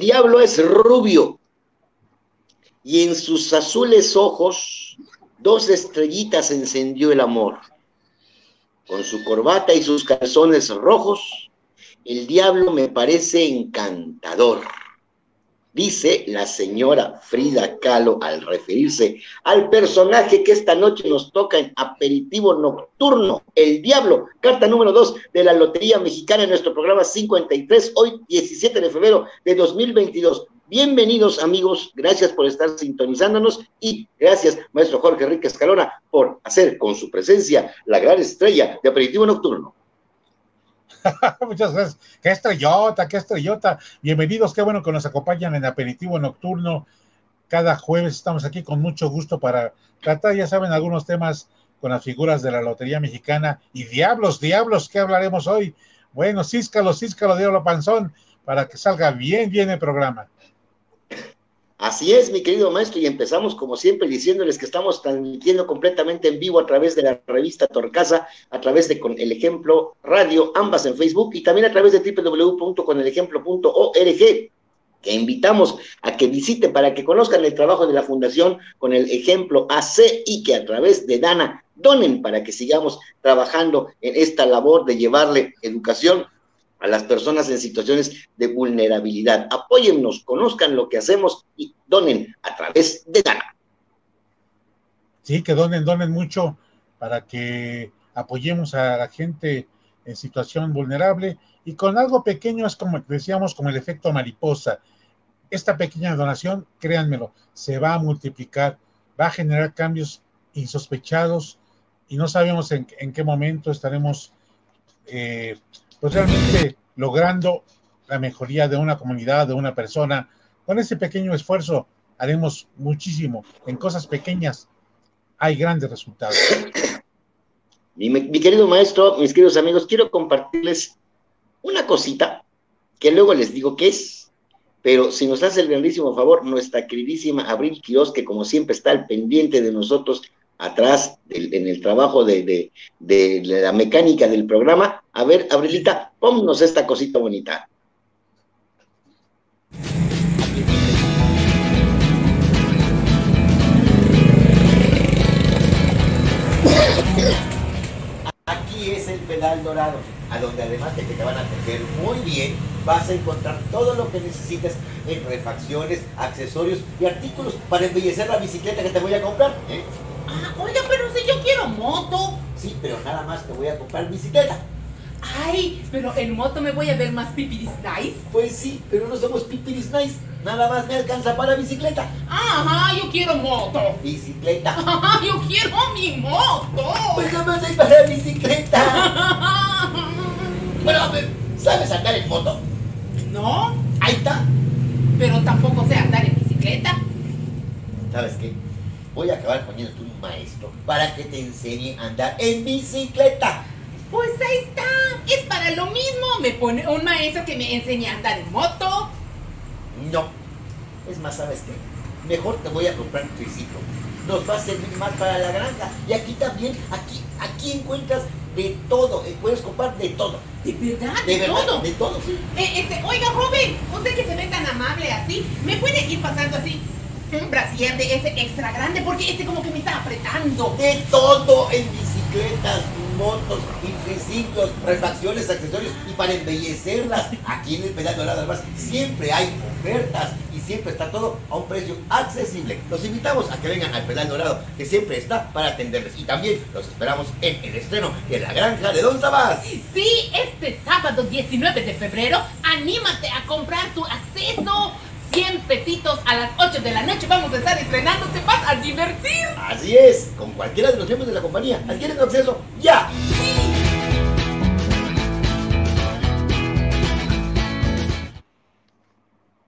Diablo es rubio y en sus azules ojos dos estrellitas encendió el amor. Con su corbata y sus calzones rojos, el diablo me parece encantador dice la señora Frida Kahlo al referirse al personaje que esta noche nos toca en aperitivo nocturno, el diablo, carta número 2 de la Lotería Mexicana en nuestro programa 53, hoy 17 de febrero de 2022. Bienvenidos amigos, gracias por estar sintonizándonos y gracias maestro Jorge Enrique Escalona por hacer con su presencia la gran estrella de aperitivo nocturno. Muchas gracias. Qué estrellota, qué estrellota. Bienvenidos, qué bueno que nos acompañan en aperitivo nocturno. Cada jueves estamos aquí con mucho gusto para tratar, ya saben, algunos temas con las figuras de la Lotería Mexicana. Y diablos, diablos, ¿qué hablaremos hoy? Bueno, císcalo, císcalo, diablo panzón, para que salga bien, bien el programa. Así es, mi querido maestro, y empezamos como siempre diciéndoles que estamos transmitiendo completamente en vivo a través de la revista Torcasa, a través de Con el Ejemplo Radio, ambas en Facebook y también a través de www.conelejemplo.org, que invitamos a que visiten para que conozcan el trabajo de la Fundación con el Ejemplo AC y que a través de Dana donen para que sigamos trabajando en esta labor de llevarle educación a las personas en situaciones de vulnerabilidad. Apóyennos, conozcan lo que hacemos y donen a través de Dana. Sí, que donen, donen mucho para que apoyemos a la gente en situación vulnerable y con algo pequeño es como decíamos, como el efecto mariposa. Esta pequeña donación, créanmelo, se va a multiplicar, va a generar cambios insospechados y no sabemos en, qué momento estaremos eh, pues realmente logrando la mejoría de una comunidad, de una persona. Con ese pequeño esfuerzo haremos muchísimo. En cosas pequeñas hay grandes resultados. Mi, querido maestro, mis queridos amigos, quiero compartirles una cosita que luego les digo qué es, pero si nos hace el grandísimo favor, nuestra queridísima Abril Quiroz, que como siempre está al pendiente de nosotros, atrás en el trabajo de, la mecánica del programa. A ver, Abrilita, pónnos esta cosita bonita. Aquí es el pedal dorado, a donde además de que te van a coger muy bien, vas a encontrar todo lo que necesites en refacciones, accesorios y artículos para embellecer la bicicleta que te voy a comprar. ¿eh? Ah, oiga, pero si yo quiero moto. Sí, pero nada más te voy a comprar bicicleta. Ay, pero en moto me voy a ver más pipiris nice. Pues sí, pero no somos pipiris nice. Nada más me alcanza para bicicleta. Ajá, yo quiero moto. Bicicleta. Ajá, yo quiero mi moto. Pues nada más hay para bicicleta. bueno, a ver, ¿sabes andar en moto? No. Ahí está. Pero tampoco sé andar en bicicleta. ¿Sabes qué? voy a acabar poniéndote un maestro para que te enseñe a andar en bicicleta. Pues ahí está, es para lo mismo. Me pone un maestro que me enseñe a andar en moto. No, es más, ¿sabes qué? Mejor te voy a comprar un triciclo. Nos va a servir más para la granja. Y aquí también, aquí, aquí encuentras de todo. Eh, puedes comprar de todo. ¿De verdad? ¿De, todo? De todo, sí. Eh, este, oiga, joven, usted que se ve tan amable así, ¿me puede ir pasando así un brasier de ese extra grande porque este como que me está apretando. De todo en bicicletas, motos, triciclos, refacciones, accesorios y para embellecerlas. Aquí en el pedal dorado además siempre hay ofertas y siempre está todo a un precio accesible. Los invitamos a que vengan al pedal dorado que siempre está para atenderles y también los esperamos en el estreno de la granja de Don Sabás. Sí, este sábado 19 de febrero, anímate a comprar tu acceso 100 pesitos a las 8 de la noche vamos a estar estrenando, te vas a divertir. Así es, con cualquiera de los miembros de la compañía. ¿Adquieren acceso? ¡Ya!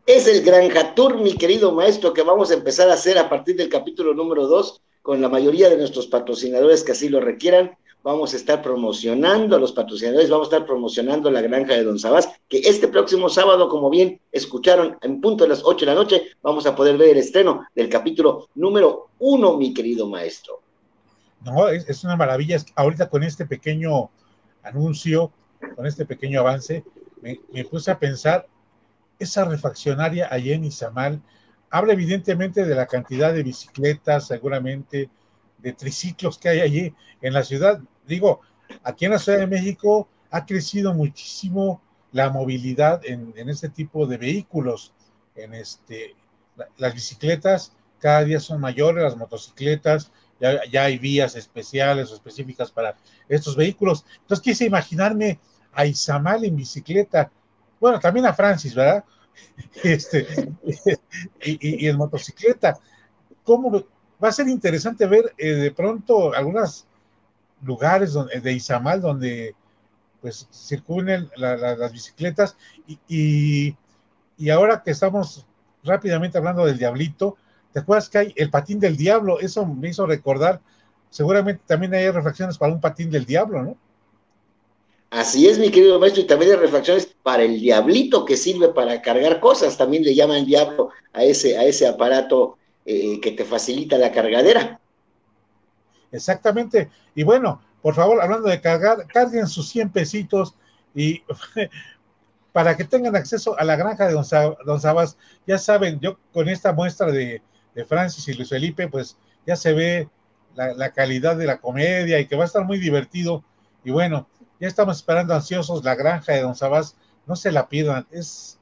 Es el Granja Tour, mi querido maestro, que vamos a empezar a hacer a partir del capítulo número 2 con la mayoría de nuestros patrocinadores que así lo requieran vamos a estar promocionando a los patrocinadores, vamos a estar promocionando la granja de Don Sabás, que este próximo sábado, como bien escucharon, en punto de las 8 de la noche, vamos a poder ver el estreno del capítulo número uno, mi querido maestro. No, es, una maravilla. Ahorita con este pequeño anuncio, con este pequeño avance, me, puse a pensar esa refaccionaria allá en Izamal habla evidentemente de la cantidad de bicicletas, seguramente, de triciclos que hay allí en la ciudad. Digo, aquí en la Ciudad de México ha crecido muchísimo la movilidad en, este tipo de vehículos. En este, las bicicletas cada día son mayores, las motocicletas, ya, hay vías especiales o específicas para estos vehículos. Entonces quise imaginarme a Izamal en bicicleta, bueno, también a Francis, ¿verdad? Este, y, en motocicleta. ¿Cómo va a ser interesante ver eh, de pronto algunos lugares donde, de Izamal donde pues circulen las bicicletas y, y, ahora que estamos rápidamente hablando del diablito, ¿te acuerdas que hay el patín del diablo? Eso me hizo recordar, seguramente también hay reflexiones para un patín del diablo, ¿no? Así es, mi querido maestro, y también hay reflexiones para el diablito que sirve para cargar cosas, también le llaman diablo a ese, a ese aparato eh, que te facilita la cargadera. Exactamente, y bueno, por favor, hablando de cargar, carguen sus 100 pesitos y para que tengan acceso a la granja de Don, Sabas, ya saben, yo con esta muestra de, Francis y Luis Felipe, pues ya se ve la, calidad de la comedia y que va a estar muy divertido. Y bueno, ya estamos esperando ansiosos la granja de Don Sabas, no se la pierdan, es,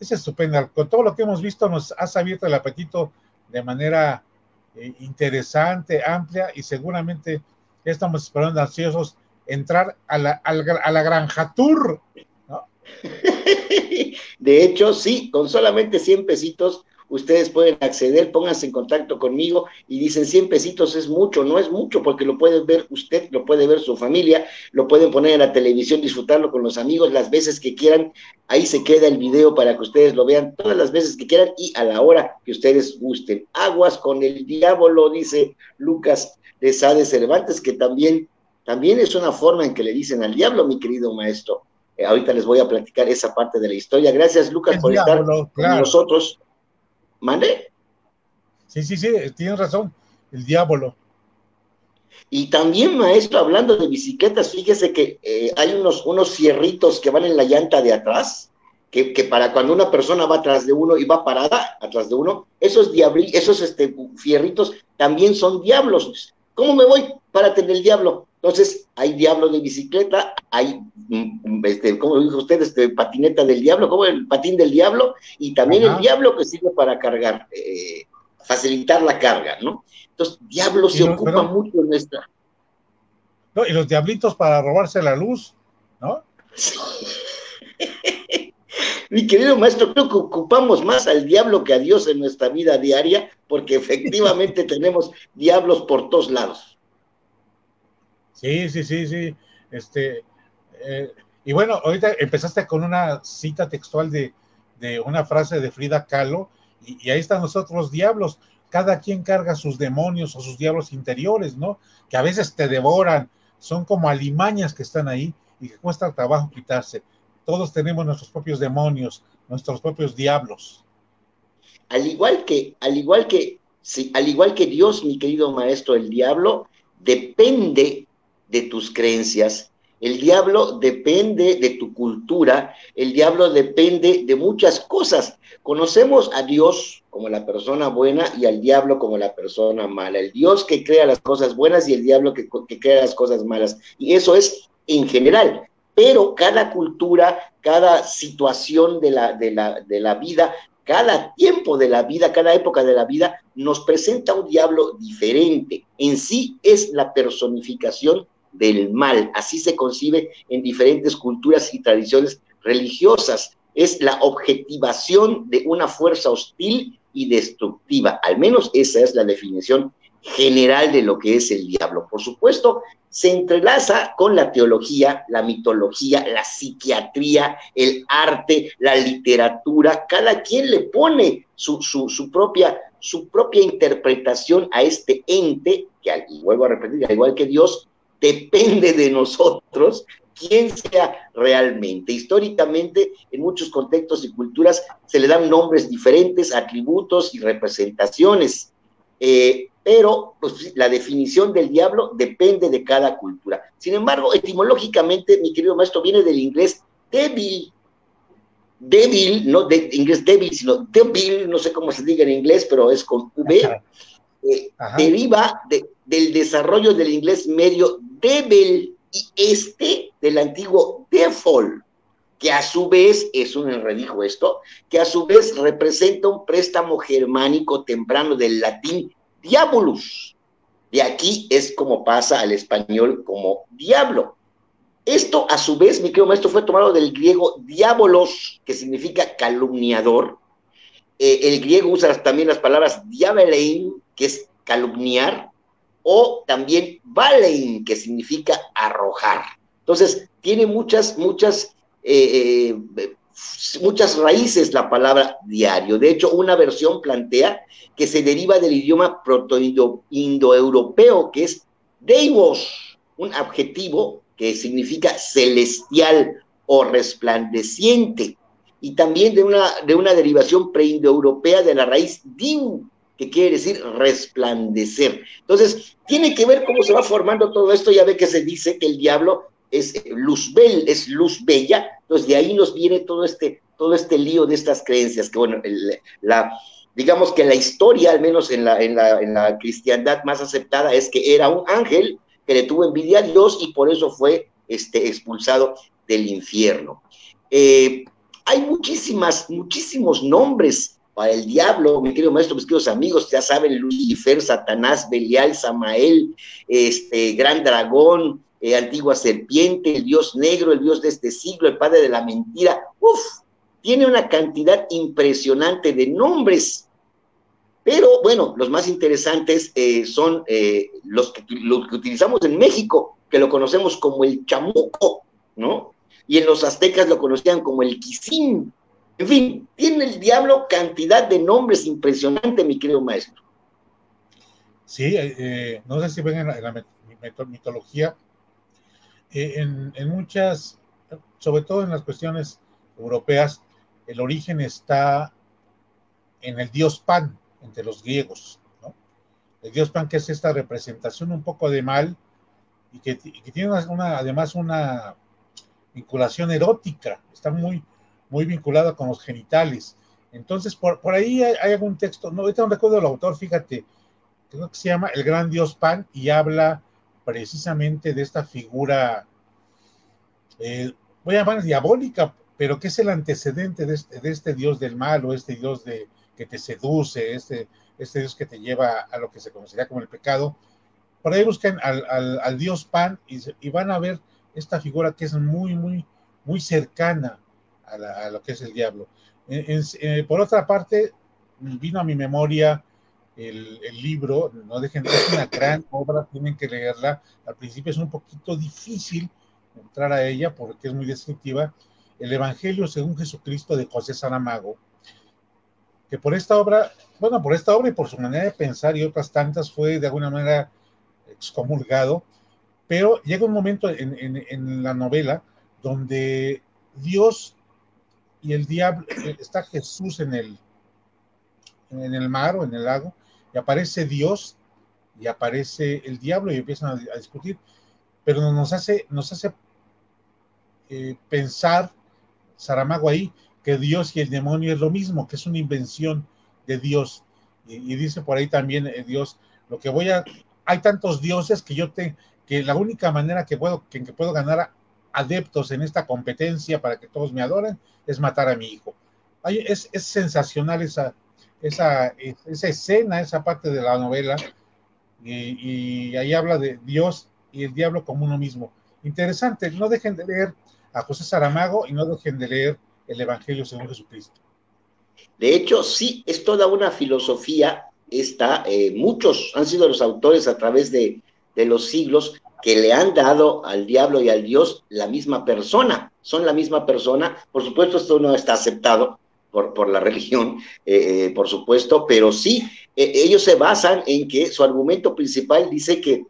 es estupenda. Con todo lo que hemos visto, nos has abierto el apetito de manera eh, interesante, amplia y seguramente estamos esperando ansiosos entrar a la, a la granja tour. De hecho, sí, con solamente 100 pesitos ustedes pueden acceder, pónganse en contacto conmigo y dicen 100 pesitos es mucho, no es mucho porque lo puede ver usted, lo puede ver su familia, lo pueden poner en la televisión, disfrutarlo con los amigos las veces que quieran, ahí se queda el video para que ustedes lo vean todas las veces que quieran y a la hora que ustedes gusten. Aguas con el diablo, dice Lucas de Sade Cervantes, que también, también es una forma en que le dicen al diablo, mi querido maestro. Eh, ahorita les voy a platicar esa parte de la historia. Gracias, Lucas, por estar con nosotros. ¿Mande? Sí, sí, sí, tienes razón, el diablo. Y también, maestro, hablando de bicicletas, fíjese que eh, hay unos, unos cierritos que van en la llanta de atrás, que, que, para cuando una persona va atrás de uno y va parada atrás de uno, esos, diabli, esos este, fierritos también son diablos. ¿Cómo me voy? para tener el diablo. Entonces, hay diablo de bicicleta, hay, mm, este, como dijo usted, este, patineta del diablo, como el patín del diablo, y también el diablo que sirve para cargar, eh, facilitar la carga, ¿no? Entonces, diablo se ocupa mucho en esta. No, y los diablitos para robarse la luz, ¿no? Mi querido maestro, creo que ocupamos más al diablo que a Dios en nuestra vida diaria, porque efectivamente tenemos diablos por todos lados. Sí, sí, sí, sí. Este, eh, y bueno, ahorita empezaste con una cita textual de, una frase de Frida Kahlo, y, ahí están los otros diablos. Cada quien carga sus demonios o sus diablos interiores, ¿no? Que a veces te devoran, son como alimañas que están ahí y que cuesta trabajo quitarse. Todos tenemos nuestros propios demonios, nuestros propios diablos. Al igual que, al igual que, sí, al igual que Dios, mi querido maestro, el diablo depende de tus creencias. El diablo depende de tu cultura, el diablo depende de muchas cosas. Conocemos a Dios como la persona buena y al diablo como la persona mala. El Dios que crea las cosas buenas y el diablo que, crea las cosas malas. Y eso es en general. Pero cada cultura, cada situación de la, de la, vida cada tiempo de la vida, cada época de la vida, nos presenta un diablo diferente. En sí es la personificación del mal. Así se concibe en diferentes culturas y tradiciones religiosas. Es la objetivación de una fuerza hostil y destructiva. Al menos esa es la definición general de lo que es el diablo. Por supuesto, se entrelaza con la teología, la mitología, la psiquiatría, el arte, la literatura. Cada quien le pone su, su, propia, su propia interpretación a este ente, que, y vuelvo a repetir, al igual que Dios, depende de nosotros quién sea realmente. Históricamente, en muchos contextos y culturas se le dan nombres diferentes, atributos y representaciones, eh, pero pues, la definición del diablo depende de cada cultura. Sin embargo, etimológicamente, mi querido maestro, viene del inglés devil, débil, no de inglés débil, sino débil, no sé cómo se diga en inglés, pero es con V, eh, deriva del desarrollo del inglés medio débil y este del antiguo default, que a su vez, es un enredijo esto, que a su vez representa un préstamo germánico temprano del latín diabolus. De aquí es como pasa al español como diablo. Esto, a su vez, mi querido maestro, fue tomado del griego diabolos, que significa calumniador. Eh, el griego usa también las palabras diabelein, que es calumniar, o también balein, que significa arrojar. Entonces, tiene muchas, muchas, eh, eh, muchas raíces la palabra diario. De hecho, una versión plantea que se deriva del idioma proto-indoeuropeo, que es deivos, un adjetivo que significa celestial o resplandeciente, y también de una, de una derivación preindoeuropea de la raíz diu, que quiere decir resplandecer. Entonces, tiene que ver cómo se va formando todo esto, ya ve que se dice que el diablo es eh, luz bel, es luz bella, entonces de ahí nos viene todo este, todo este lío de estas creencias, que bueno, la, digamos que la historia, al menos en la, en la, en la cristiandad más aceptada, es que era un ángel que le tuvo envidia a Dios y por eso fue este, expulsado del infierno. Eh, hay muchísimas, muchísimos nombres para el diablo, mi querido maestro, mis queridos amigos, ya saben, Lucifer, Satanás, Belial, Samael, este, Gran Dragón, eh, Antigua Serpiente, el Dios Negro, el Dios de este siglo, el Padre de la Mentira. Uf, tiene una cantidad impresionante de nombres pero bueno, los más interesantes eh, son eh, los, que, utilizamos en México, que lo conocemos como el chamuco, ¿no? Y en los aztecas lo conocían como el quisín. En fin, tiene el diablo cantidad de nombres impresionante, mi querido maestro. Sí, eh, no sé si ven en la, mitología, en, en, muchas, sobre todo en las cuestiones europeas, el origen está en el dios Pan, entre los griegos. El dios Pan, que es esta representación un poco de mal y que, tiene una, además una vinculación erótica, está muy, muy vinculada con los genitales. Entonces, por, por ahí hay, algún texto, no, ahorita no recuerdo el autor, fíjate, creo que se llama El Gran Dios Pan y habla precisamente de esta figura, eh, voy a llamar diabólica, pero que es el antecedente de este, de este dios del mal o este dios de, que te seduce, este, este Dios que te lleva a lo que se conocería como el pecado. Por ahí busquen al, Dios Pan y, van a ver esta figura que es muy, muy, muy cercana a, lo que es el diablo. Eh, por otra parte, vino a mi memoria el, libro, no dejen de es una gran obra, tienen que leerla. Al principio es un poquito difícil entrar a ella porque es muy descriptiva. El Evangelio según Jesucristo de José Saramago que por esta obra, bueno, por esta obra y por su manera de pensar y otras tantas fue de alguna manera excomulgado, pero llega un momento en, la novela donde Dios y el diablo, está Jesús en el, en el mar o en el lago, y aparece Dios y aparece el diablo y empiezan a, discutir, pero nos hace, nos hace eh, pensar Saramago ahí que Dios y el demonio es lo mismo, que es una invención de Dios. Y, dice por ahí también eh, Dios, lo que voy a, hay tantos dioses que yo te, que la única manera que puedo, que, que puedo ganar adeptos en esta competencia para que todos me adoren es matar a mi hijo. es, es, sensacional esa, esa, esa escena, esa parte de la novela, y, ahí habla de Dios y el diablo como uno mismo. Interesante, no dejen de leer a José Saramago y no dejen de leer el Evangelio según Jesucristo. De hecho, sí, es toda una filosofía, esta, eh, muchos han sido los autores a través de, los siglos que le han dado al diablo y al Dios la misma persona, son la misma persona, por supuesto esto no está aceptado por, por la religión, eh, eh, por supuesto, pero sí, ellos se basan en que su argumento principal dice que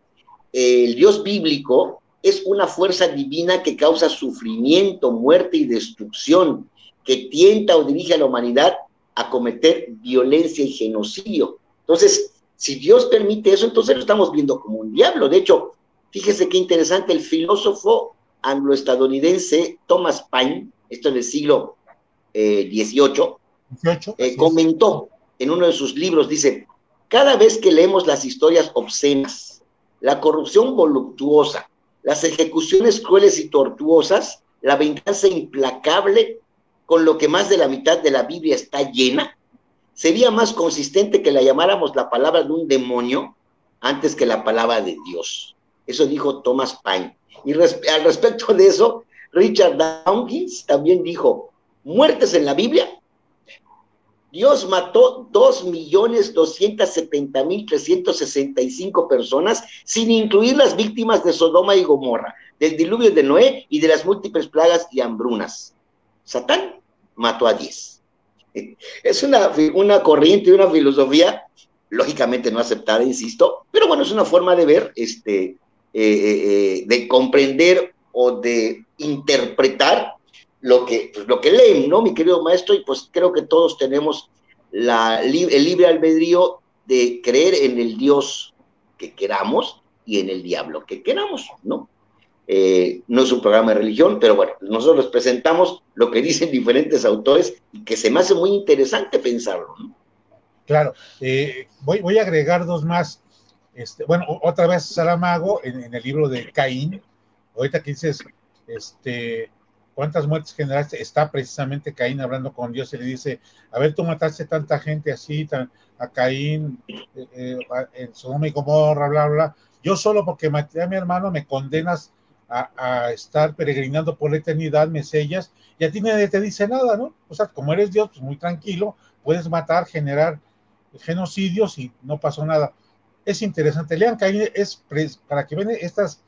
el Dios bíblico es una fuerza divina que causa sufrimiento, muerte y destrucción, que tienta o dirige a la humanidad a cometer violencia y genocidio. Entonces, si Dios permite eso, entonces lo estamos viendo como un diablo. De hecho, fíjese qué interesante, el filósofo angloestadounidense Thomas Paine, esto en el siglo 18, eh, comentó en uno de sus libros, dice, cada vez que leemos las historias obscenas, la corrupción voluptuosa, las ejecuciones crueles y tortuosas, la venganza implacable con lo que más de la mitad de la Biblia está llena, sería más consistente que la llamáramos la palabra de un demonio antes que la palabra de Dios. Eso dijo Thomas Paine. Y al respecto de eso, Richard Dawkins también dijo, muertes en la Biblia. Dios mató 2.270.365 personas, sin incluir las víctimas de Sodoma y Gomorra, del diluvio de Noé y de las múltiples plagas y hambrunas. Satán mató a 10. Es una, una corriente y una filosofía, lógicamente no aceptada, insisto, pero bueno, es una forma de ver, este, eh, eh, de comprender o de interpretar lo que, pues, lo que leen, ¿no, mi querido maestro? Y pues creo que todos tenemos la, el libre albedrío de creer en el Dios que queramos y en el diablo que queramos, ¿no? Eh, no es un programa de religión, pero bueno, nosotros les presentamos lo que dicen diferentes autores y que se me hace muy interesante pensarlo. ¿no? Claro, voy, voy a agregar dos más. Este, bueno, otra vez Saramago en, en el libro de Caín, ahorita que dices, este, ¿cuántas muertes generaste? Está precisamente Caín hablando con Dios y le dice, a ver, tú mataste tanta gente así, a Caín, eh, eh, en Sodoma y Gomorra, bla, bla, Yo solo porque maté a mi hermano me condenas a, estar peregrinando por la eternidad, me sellas, y a ti nadie te dice nada, ¿no? O sea, como eres Dios, pues muy tranquilo, puedes matar, generar genocidios y no pasó nada. Es interesante. Lean Caín, es para que vean estas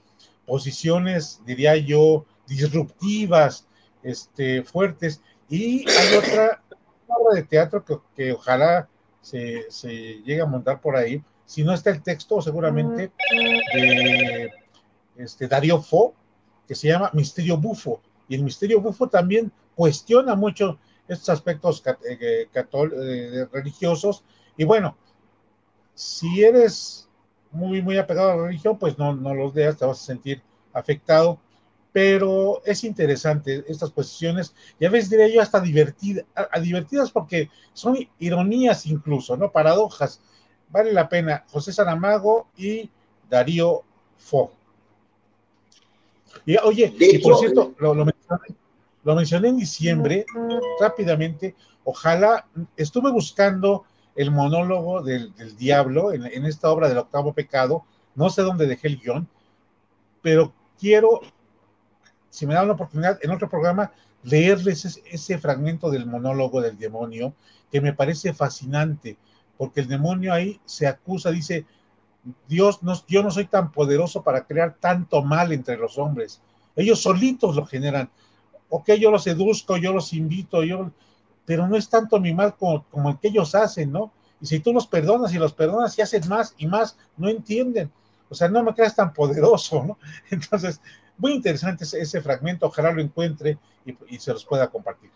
posiciones, diría yo, disruptivas, este, fuertes. Y hay otra obra de teatro que, ojalá se, llegue a montar por ahí. Si no está el texto, seguramente, de este, Darío Fo, que se llama Misterio Bufo. Y el Misterio Bufo también cuestiona mucho estos aspectos eh, eh, religiosos. Y bueno, si eres muy, muy apegado a la religión, pues no, no los leas, te vas a sentir afectado. Pero es interesante estas posiciones, y a veces diría yo hasta divertidas, divertidas porque son ironías incluso, ¿no? Paradojas. Vale la pena. José Saramago y Darío Fo. Y oye, y por cierto, lo, mencioné, lo mencioné en diciembre, rápidamente. Ojalá, estuve buscando el monólogo del, diablo en, esta obra del octavo pecado. No sé dónde dejé el guion, pero quiero, si me dan la oportunidad, en otro programa, leerles ese, fragmento del monólogo del demonio, que me parece fascinante, porque el demonio ahí se acusa, dice, Dios, no, yo no soy tan poderoso para crear tanto mal entre los hombres. Ellos solitos lo generan. Ok, yo los seduzco, yo los invito, yo, pero no es tanto mi mal como, el que ellos hacen, ¿no? Y si tú los perdonas y los perdonas y haces más y más, no entienden. O sea, no me creas tan poderoso, ¿no? Entonces, muy interesante ese, fragmento, ojalá lo encuentre y, se los pueda compartir.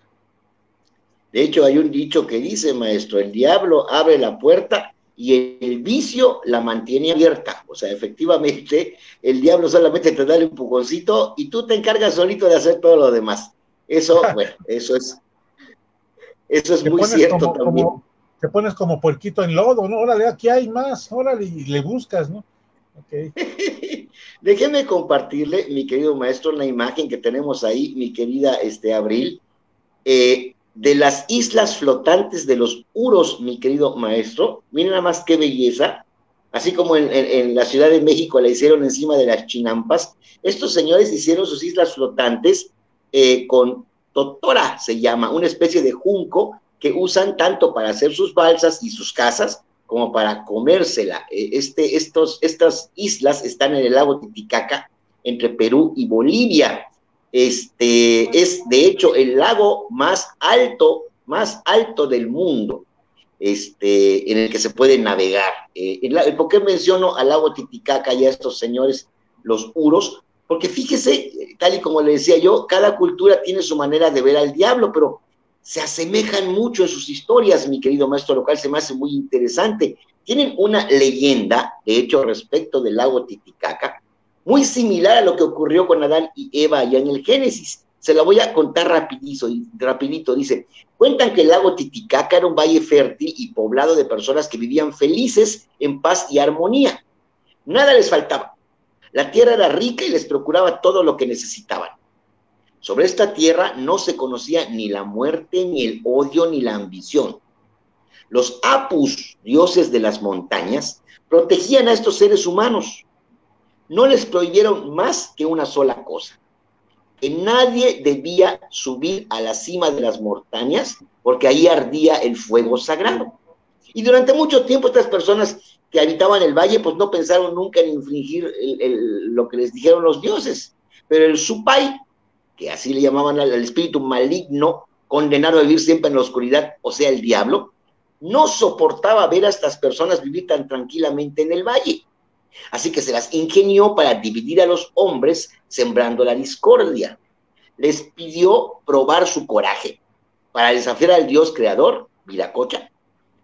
De hecho, hay un dicho que dice, maestro, el diablo abre la puerta y el vicio la mantiene abierta. O sea, efectivamente, el diablo solamente te da el empujoncito y tú te encargas solito de hacer todo lo demás. Eso, bueno, eso es eso es muy cierto también. te pones como puerquito en lodo, ¿no? Órale, aquí hay más, órale, y le buscas, ¿no? Okay. Déjeme compartirle, mi querido maestro, la imagen que tenemos ahí, mi querida este, Abril, eh, de las islas flotantes de los Uros, mi querido maestro. Miren nada más qué belleza. Así como en, la Ciudad de México la hicieron encima de las chinampas, estos señores hicieron sus islas flotantes eh, con totora se llama, una especie de junco que usan tanto para hacer sus balsas y sus casas como para comérsela. E, este, estos, estas islas están en el lago Titicaca, entre Perú y Bolivia. Este es, de hecho, el lago más alto, más alto del mundo, este, en el que se puede navegar. Eh, ¿Por qué menciono al lago Titicaca y a estos señores, los uros? Porque fíjese, tal y como le decía yo, cada cultura tiene su manera de ver al diablo, pero se asemejan mucho en sus historias, mi querido maestro local, se me hace muy interesante. Tienen una leyenda, de hecho, respecto del lago Titicaca, muy similar a lo que ocurrió con Adán y Eva allá en el Génesis. Se la voy a contar rapidito, rapidito. Dice, cuentan que el lago Titicaca era un valle fértil y poblado de personas que vivían felices en paz y armonía. Nada les faltaba. La tierra era rica y les procuraba todo lo que necesitaban. Sobre esta tierra no se conocía ni la muerte, ni el odio, ni la ambición. Los apus, dioses de las montañas, protegían a estos seres humanos. No les prohibieron más que una sola cosa, que nadie debía subir a la cima de las montañas porque ahí ardía el fuego sagrado. Y durante mucho tiempo estas personas que habitaban el valle pues no pensaron nunca en infringir lo que les dijeron los dioses. Pero el Supai, que así le llamaban al, espíritu maligno, condenado a vivir siempre en la oscuridad, o sea, el diablo, no soportaba ver a estas personas vivir tan tranquilamente en el valle. Así que se las ingenió para dividir a los hombres, sembrando la discordia. Les pidió probar su coraje para desafiar al Dios creador, Viracocha,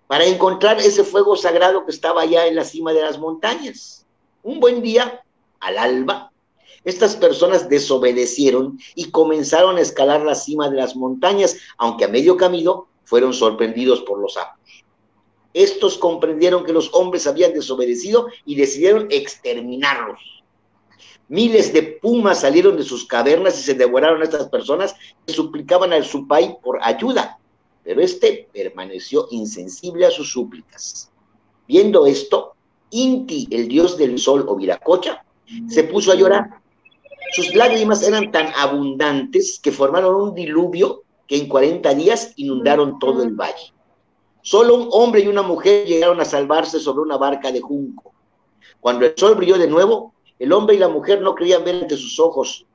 para encontrar ese fuego sagrado que estaba allá en la cima de las montañas. Un buen día, al alba, estas personas desobedecieron y comenzaron a escalar la cima de las montañas, aunque a medio camino fueron sorprendidos por los sapos. Estos comprendieron que los hombres habían desobedecido y decidieron exterminarlos. Miles de pumas salieron de sus cavernas y se devoraron a estas personas que suplicaban al Supai por ayuda, pero este permaneció insensible a sus súplicas. Viendo esto, Inti, el dios del sol o Viracocha, se puso a llorar sus lágrimas eran tan abundantes que formaron un diluvio que en 40 días inundaron todo el valle. Solo un hombre y una mujer llegaron a salvarse sobre una barca de junco. Cuando el sol brilló de nuevo, el hombre y la mujer no creían ver ante sus ojos,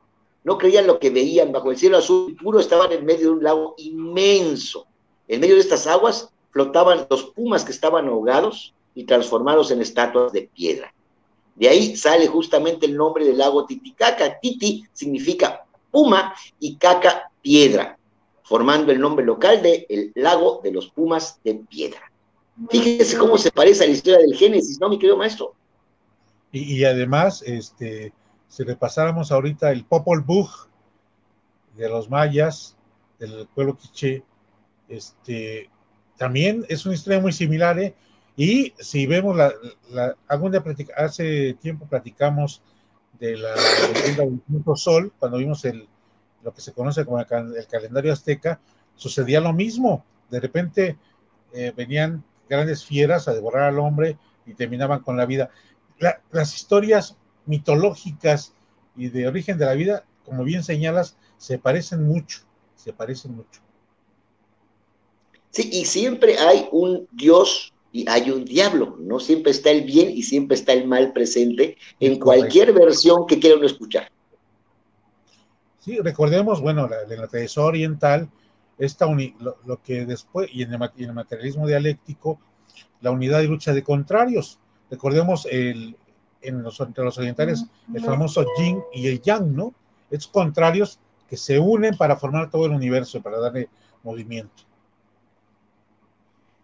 no creían lo que veían. Bajo el cielo azul puro estaban en medio de un lago inmenso. En medio de estas aguas flotaban los pumas que estaban ahogados y transformados en estatuas de piedra. De ahí sale justamente el nombre del lago Titicaca. Titi significa puma y caca piedra, formando el nombre local de el lago de los pumas de piedra. Fíjese cómo se parece a la historia del Génesis, ¿no, mi querido maestro? Y, además, este, si repasáramos ahorita el Popol Vuh de los mayas, del pueblo quiché, este, también es una historia muy similar, ¿eh? Y si vemos la, la hace tiempo platicamos de la leyenda del sol, cuando vimos el, lo que se conoce como el, calendario azteca, sucedía lo mismo. De repente eh, venían grandes fieras a devorar al hombre y terminaban con la vida. las historias mitológicas y de origen de la vida, como bien señalas, se parecen mucho, se parecen mucho. Sí, y siempre hay un Dios y hay un diablo, ¿no? Siempre está el bien y siempre está el mal presente en cualquier versión que quiera uno escuchar. Sí, recordemos, bueno, la, de la tradición oriental, esta lo, que después, y en el, materialismo dialéctico, la unidad y lucha de contrarios. Recordemos el, en los, entre los orientales el famoso yin y el yang, ¿no? Estos contrarios que se unen para formar todo el universo, para darle movimiento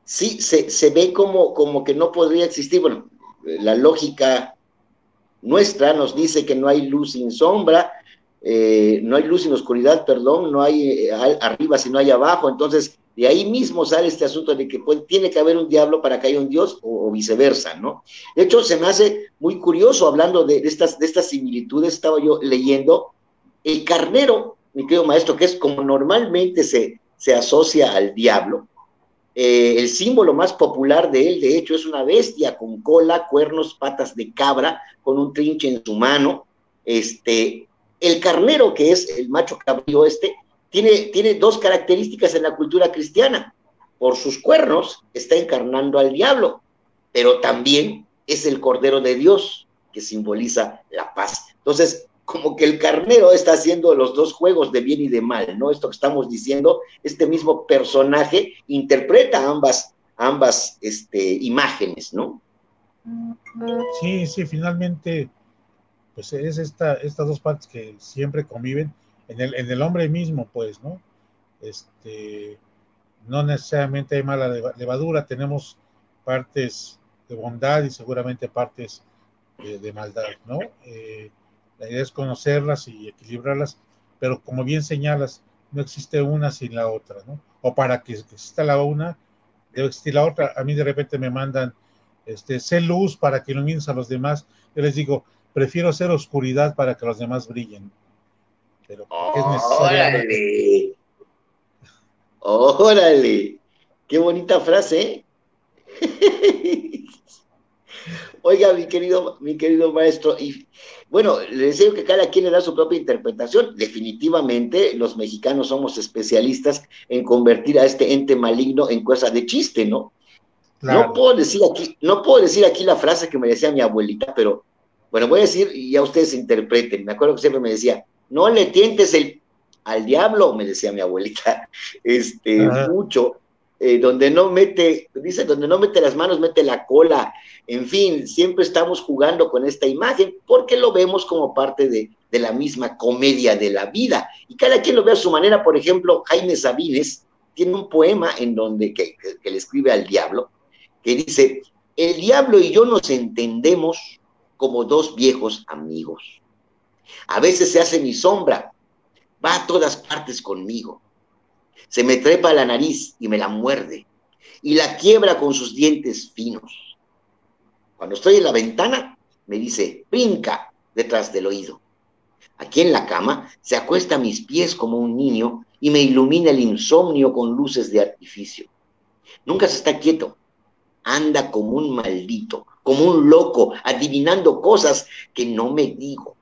sí se, ve como, como que no podría existir. Bueno, la lógica nuestra nos dice que no hay luz sin sombra, eh, no hay luz sin oscuridad, perdón, no hay eh, arriba si no hay abajo. Entonces, de ahí mismo sale este asunto de que tiene que haber un diablo para que haya un Dios o, viceversa, ¿no? De hecho, se me hace muy curioso hablando de, estas, de estas similitudes, estaba yo leyendo, el carnero, mi querido maestro, que es como normalmente se, se asocia al diablo, eh, el símbolo más popular de él, de hecho, es una bestia con cola, cuernos, patas de cabra, con un trinche en su mano. Este, el carnero, que es el macho cabrío este, tiene, tiene dos características en la cultura cristiana. Por sus cuernos está encarnando al diablo, pero también es el Cordero de Dios, que simboliza la paz. Entonces, como que el carnero está haciendo los dos juegos de bien y de mal, ¿no? Esto que estamos diciendo, este mismo personaje interpreta ambas, ambas este, imágenes, ¿no? Sí, sí, finalmente, pues es esta, estas dos partes que siempre conviven en el, en el hombre mismo, pues, ¿no? Este, no necesariamente hay mala levadura, tenemos partes de bondad y seguramente partes de, maldad, ¿no? Eh, la idea es conocerlas y equilibrarlas pero como bien señalas, no existe una sin la otra, ¿no? O para que exista la una, debe existir la otra. A mí de repente me mandan, este, sé luz para que ilumines a los demás. Yo les digo, prefiero ser oscuridad para que los demás brillen. Pero es ¡Órale! ¡Órale! ¡Qué bonita frase! ¿eh? Oiga, mi querido, mi querido maestro, y bueno, le deseo que cada quien le da su propia interpretación. Definitivamente, los mexicanos somos especialistas en convertir a este ente maligno en cosa de chiste, ¿no? No puedo decir aquí, no puedo decir aquí la frase que me decía mi abuelita, pero bueno, voy a decir y ya ustedes interpreten. Me acuerdo que siempre me decía, no le tientes el al diablo, me decía mi abuelita, este, mucho, eh, donde no mete, dice, donde no mete las manos, mete la cola. En fin, siempre estamos jugando con esta imagen porque lo vemos como parte de, la misma comedia de la vida. Y cada quien lo ve a su manera. Por ejemplo, Jaime Sabines tiene un poema en donde que le escribe al diablo, que dice, el diablo y yo nos entendemos como dos viejos amigos. A veces se hace mi sombra, va a todas partes conmigo se me trepa la nariz y me la muerde y la quiebra con sus dientes finos. Cuando estoy en la ventana, me dice, brinca detrás del oído. Aquí en la cama se acuesta a mis pies como un niño y me ilumina el insomnio con luces de artificio. Nunca se está quieto, anda como un maldito, como un loco, adivinando cosas que no me digo.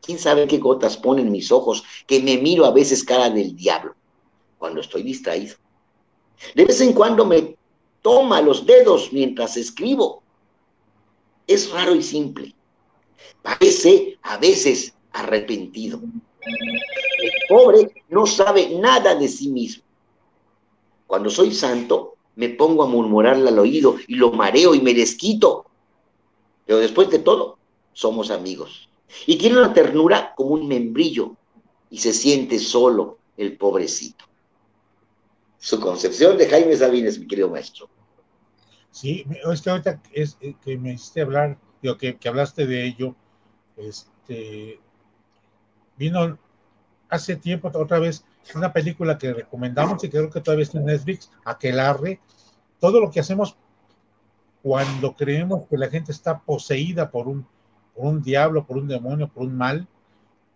¿Quién sabe qué gotas ponen mis ojos que me miro a veces cara del diablo? Cuando estoy distraído. De vez en cuando me toma los dedos mientras escribo. Es raro y simple. Parece a veces arrepentido. El pobre no sabe nada de sí mismo. Cuando soy santo, me pongo a murmurarle al oído y lo mareo y me desquito. Pero después de todo, somos amigos. Y tiene una ternura como un membrillo y se siente solo el pobrecito su concepción de Jaime Sabines, mi querido maestro. Sí, es que ahorita es, eh, que me hiciste hablar, digo, que, que hablaste de ello, este, vino hace tiempo otra vez una película que recomendamos y creo que todavía está en Netflix, Aquelarre, todo lo que hacemos cuando creemos que la gente está poseída por un, un diablo, por un demonio, por un mal.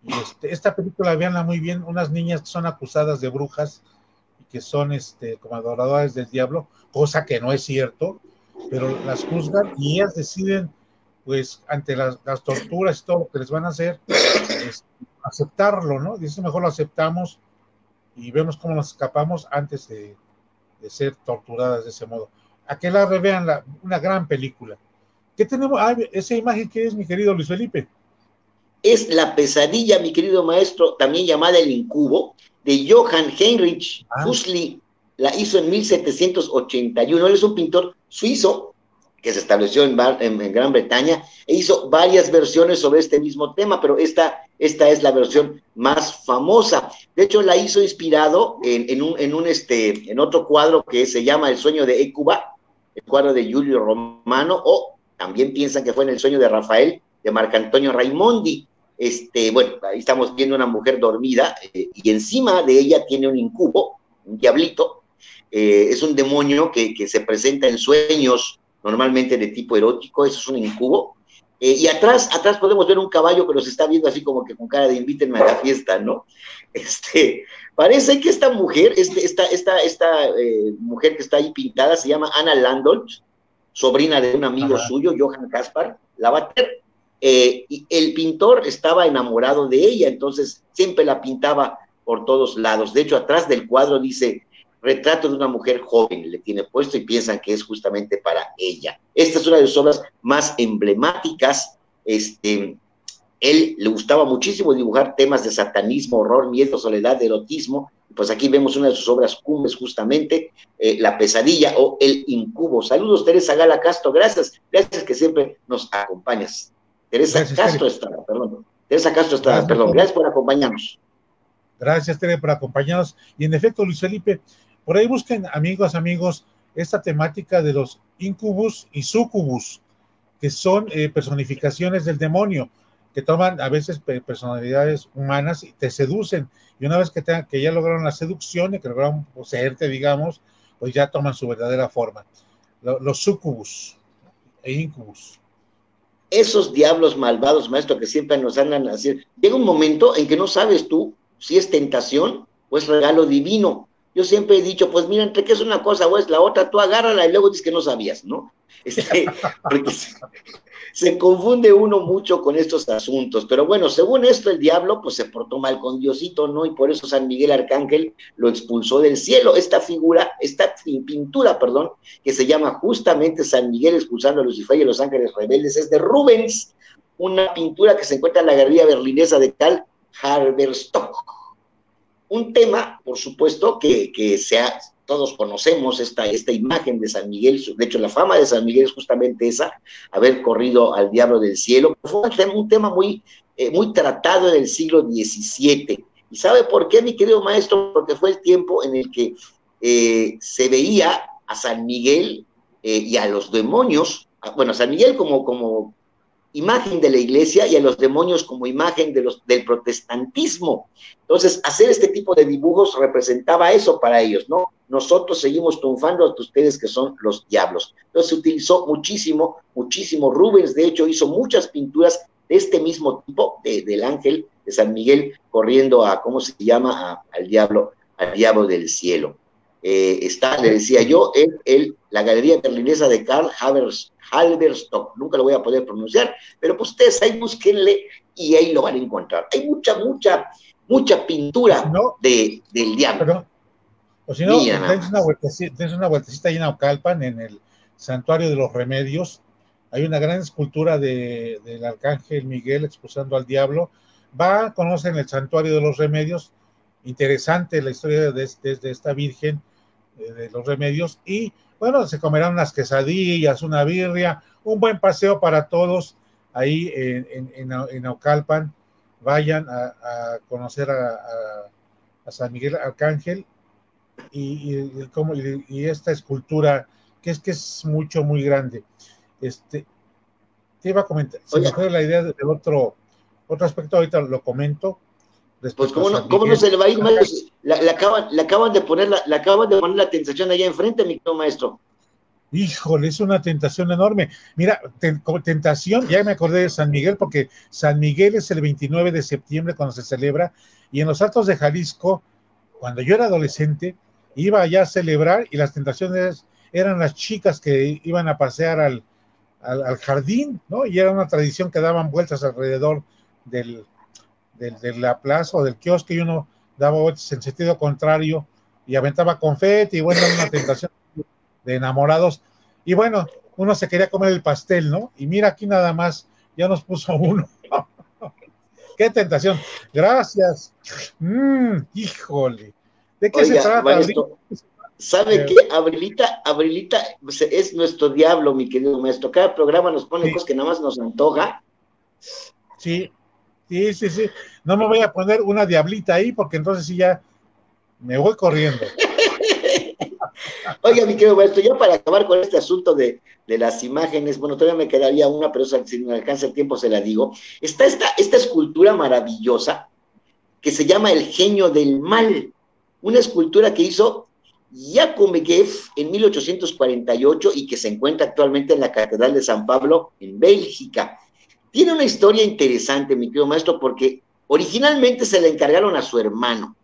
Y este, esta película, veanla muy bien, unas niñas que son acusadas de brujas que son este, como adoradores del diablo, cosa que no es cierto, pero las juzgan y ellas deciden, pues, ante las, torturas y todo lo que les van a hacer, aceptarlo, ¿no? Dice, mejor lo aceptamos y vemos cómo nos escapamos antes de, ser torturadas de ese modo. Aquella vean la, una gran película. ¿Qué tenemos? Ah, esa imagen que es, mi querido Luis Felipe. Es la pesadilla, mi querido maestro, también llamada el incubo, de Johann Heinrich ah. La hizo en 1781. Él es un pintor suizo que se estableció en, Gran Bretaña e hizo varias versiones sobre este mismo tema, pero esta, esta es la versión más famosa. De hecho, la hizo inspirado en, un, en, un, este, en otro cuadro que se llama El sueño de Écuba, el cuadro de Julio Romano, o también piensan que fue en El sueño de Rafael, de Marcantonio Raimondi. Este, bueno, ahí estamos viendo una mujer dormida eh, y encima de ella tiene un incubo, un diablito, eh, es un demonio que, se presenta en sueños normalmente de tipo erótico, eso es un incubo. Eh, y atrás, atrás podemos ver un caballo que nos está viendo así como que con cara de invítenme a la fiesta, ¿no? Este, parece que esta mujer, este, esta, esta, esta mujer que está ahí pintada se llama Ana Landolt, sobrina de un amigo suyo, Johann Kaspar Lavater, eh, el pintor estaba enamorado de ella, entonces siempre la pintaba por todos lados. De hecho, atrás del cuadro dice retrato de una mujer joven, le tiene puesto y piensan que es justamente para ella. Esta es una de sus obras más emblemáticas. Este, él le gustaba muchísimo dibujar temas de satanismo, horror, miedo, soledad, erotismo. Pues aquí vemos una de sus obras cumbres, justamente, eh, La pesadilla o El incubo. Saludos, Teresa Gala Castro. Gracias, gracias que siempre nos acompañas. Teresa Castro Estrada, perdón. Teresa Castro Estrada, perdón. Gracias por acompañarnos. Gracias, Tere, por acompañarnos. Y en efecto, Luis Felipe, por ahí busquen, amigos, amigos, esta temática de los incubus y sucubus, que son eh, personificaciones del demonio. que toman a veces personalidades humanas y te seducen. Y una vez que, que ya lograron la seducción y que lograron poseerte, digamos, pues ya toman su verdadera forma. Los, sucubus e incubus. Esos diablos malvados, maestro, que siempre nos andan a decir, llega un momento en que no sabes tú si es tentación o es regalo divino. Yo siempre he dicho, pues mira, entre qué es una cosa o es la otra, tú agárrala y luego dices que no sabías, ¿no? Este, porque se, confunde uno mucho con estos asuntos. Pero bueno, según esto, el diablo pues se portó mal con Diosito, ¿no? Y por eso San Miguel Arcángel lo expulsó del cielo. Esta figura, esta pintura, perdón, que se llama justamente San Miguel expulsando a Lucifer y a los ángeles rebeldes, es de Rubens, una pintura que se encuentra en la galería berlinesa de Karl Harberstock un tema, por supuesto, que, que sea, todos conocemos esta, esta imagen de San Miguel, de hecho la fama de San Miguel es justamente esa, haber corrido al diablo del cielo, fue un tema muy, eh, muy tratado en el siglo XVII. ¿Y sabe por qué, mi querido maestro? Porque fue el tiempo en el que eh, se veía a San Miguel eh, y a los demonios, bueno, San Miguel como, como imagen de la iglesia y a los demonios como imagen de los, del protestantismo. Entonces, hacer este tipo de dibujos representaba eso para ellos, ¿no? Nosotros seguimos triunfando a ustedes que son los diablos. Entonces, se utilizó muchísimo, muchísimo. Rubens, de hecho, hizo muchas pinturas de este mismo tipo, del ángel de San Miguel corriendo a, ¿cómo se llama?, al diablo, al diablo del cielo. Eh, está, le decía yo, en el, la galería berlinesa de Karl Havers, Halberstock, nunca lo voy a poder pronunciar, pero pues ustedes ahí búsquenle y ahí lo van a encontrar. Hay mucha, mucha, mucha pintura de, del diablo. o si no, tienes una, vueltecita, una vueltecita ahí en Aucalpan, en el Santuario de los Remedios, hay una gran escultura de, del Arcángel Miguel expulsando al diablo. Va, conocen el Santuario de los Remedios, interesante la historia de, de esta Virgen eh, de los remedios y bueno, se comerán unas quesadillas, una birria, un buen paseo para todos ahí en, en, en Aucalpan. Vayan a, conocer a, San Miguel Arcángel y, y, y, esta escultura que es que es mucho, muy grande. Este, te iba a comentar, se me fue la idea del otro, otro aspecto, ahorita lo comento, pues cómo no, cómo no se le va a ir, maestro. La, acaban, acaban de poner la, acaban de poner la tentación allá enfrente, mi maestro. Híjole, es una tentación enorme. Mira, tentación, ya me acordé de San Miguel, porque San Miguel es el 29 de septiembre cuando se celebra, y en los Altos de Jalisco, cuando yo era adolescente, iba allá a celebrar y las tentaciones eran las chicas que iban a pasear al, al jardín, ¿no? Y era una tradición que daban vueltas alrededor del, de, la plaza o del kiosque y uno daba vueltas en sentido contrario y aventaba confeti y bueno, una tentación de enamorados. Y bueno, uno se quería comer el pastel, ¿no? Y mira aquí nada más, ya nos puso uno. ¡Qué tentación! Gracias. Mm, híjole. ¿De qué se trata? ¿Sabe eh, qué? Abrilita, Abrilita es nuestro diablo, mi querido maestro. Cada programa nos pone cosas que nada más nos antoja. Sí, Sí, sí, sí. No me voy a poner una diablita ahí porque entonces sí ya me voy corriendo. Oiga, mi querido maestro, ya para acabar con este asunto de, las imágenes, bueno, todavía me quedaría una, pero si me alcanza el tiempo se la digo. Está esta, esta escultura maravillosa que se llama El genio del mal, una escultura que hizo Jakub en 1848 y que se encuentra actualmente en la Catedral de San Pablo en Bélgica. Tiene una historia interesante, mi querido maestro, porque originalmente se le encargaron a su hermano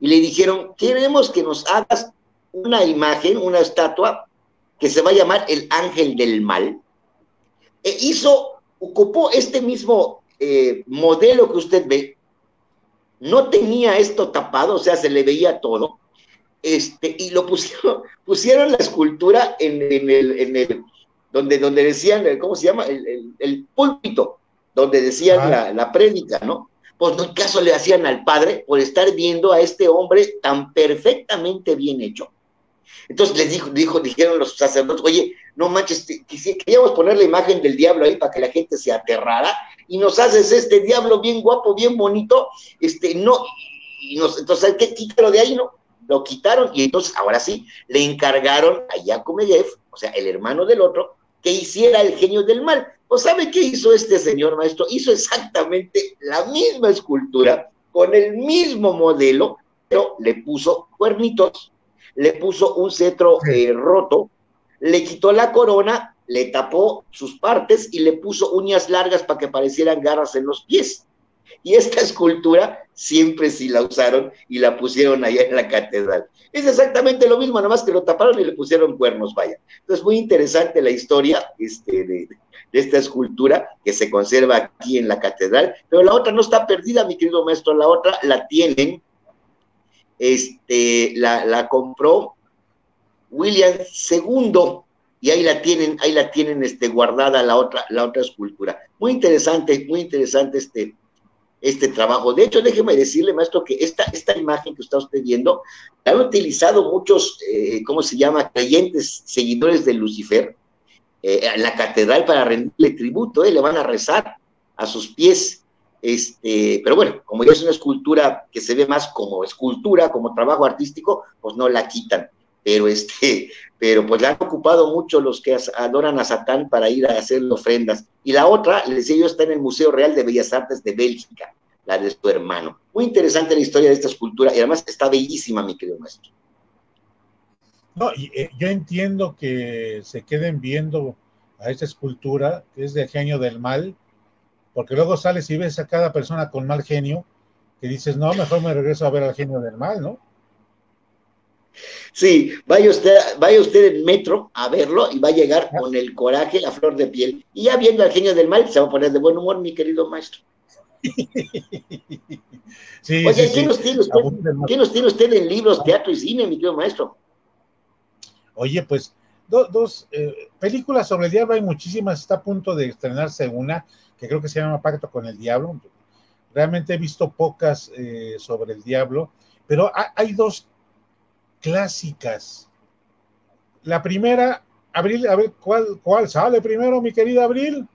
y le dijeron, queremos que nos hagas una imagen, una estatua que se va a llamar el ángel del mal. E hizo, ocupó este mismo eh, modelo que usted ve, no tenía esto tapado, o sea, se le veía todo, este, y lo pusieron, pusieron la escultura en, el, en el, donde, donde decían, ¿cómo se llama? El, púlpito, donde decían ah. la, la prédica, ¿no? Pues no caso le hacían al padre por estar viendo a este hombre tan perfectamente bien hecho. Entonces les dijo, dijo, dijeron los sacerdotes, oye, no manches, queríamos poner la imagen del diablo ahí para que la gente se aterrara, y nos haces este diablo bien guapo, bien bonito, este, no, y nos, entonces, ¿qué? Quítalo de ahí, ¿no? Lo quitaron, y entonces, ahora sí, le encargaron a Jacob o sea, el hermano del otro, que hiciera el genio del mal. ¿O sabe qué hizo este señor maestro? Hizo exactamente la misma escultura, con el mismo modelo, pero le puso cuernitos, le puso un cetro eh, roto, le quitó la corona, le tapó sus partes y le puso uñas largas para que parecieran garras en los pies. Y esta escultura siempre sí la usaron y la pusieron allá en la catedral. Es exactamente lo mismo, nada más que lo taparon y le pusieron cuernos, vaya. Entonces, muy interesante la historia este, de, esta escultura que se conserva aquí en la catedral, pero la otra no está perdida, mi querido maestro, la otra la tienen, este, la, la compró William II, y ahí la tienen, ahí la tienen este, guardada la otra, la otra escultura. Muy interesante, muy interesante este, este trabajo. De hecho, déjeme decirle, maestro, que esta, esta imagen que está usted viendo, la han utilizado muchos, eh, ¿cómo se llama?, creyentes, seguidores de Lucifer, eh, en la catedral para rendirle tributo, eh, le van a rezar a sus pies. Este, pero bueno, como ya es una escultura que se ve más como escultura, como trabajo artístico, pues no la quitan. Pero este, pero pues la han ocupado mucho los que adoran a Satán para ir a hacer ofrendas. Y la otra, les yo, está en el Museo Real de Bellas Artes de Bélgica, la de su hermano. Muy interesante la historia de esta escultura y además está bellísima, mi querido maestro. No, eh, yo entiendo que se queden viendo a esta escultura, que es de genio del mal, porque luego sales y ves a cada persona con mal genio, que dices, no, mejor me regreso a ver al genio del mal, ¿no? Sí, vaya usted, vaya usted en metro a verlo y va a llegar con el coraje a flor de piel. Y ya viendo al genio del mal, se va a poner de buen humor, mi querido maestro. sí, Oye, ¿quién, Nos tiene usted, ¿quién nos tiene usted en libros, teatro y cine, mi querido maestro? Oye, pues dos eh, películas sobre el diablo hay muchísimas. Está a punto de estrenarse una que creo que se llama Pacto con el Diablo. Realmente he visto pocas eh, sobre el diablo, pero hay dos clásicas. La primera, Abril, a ver, ¿cuál, ¿cuál sale primero, mi querida Abril?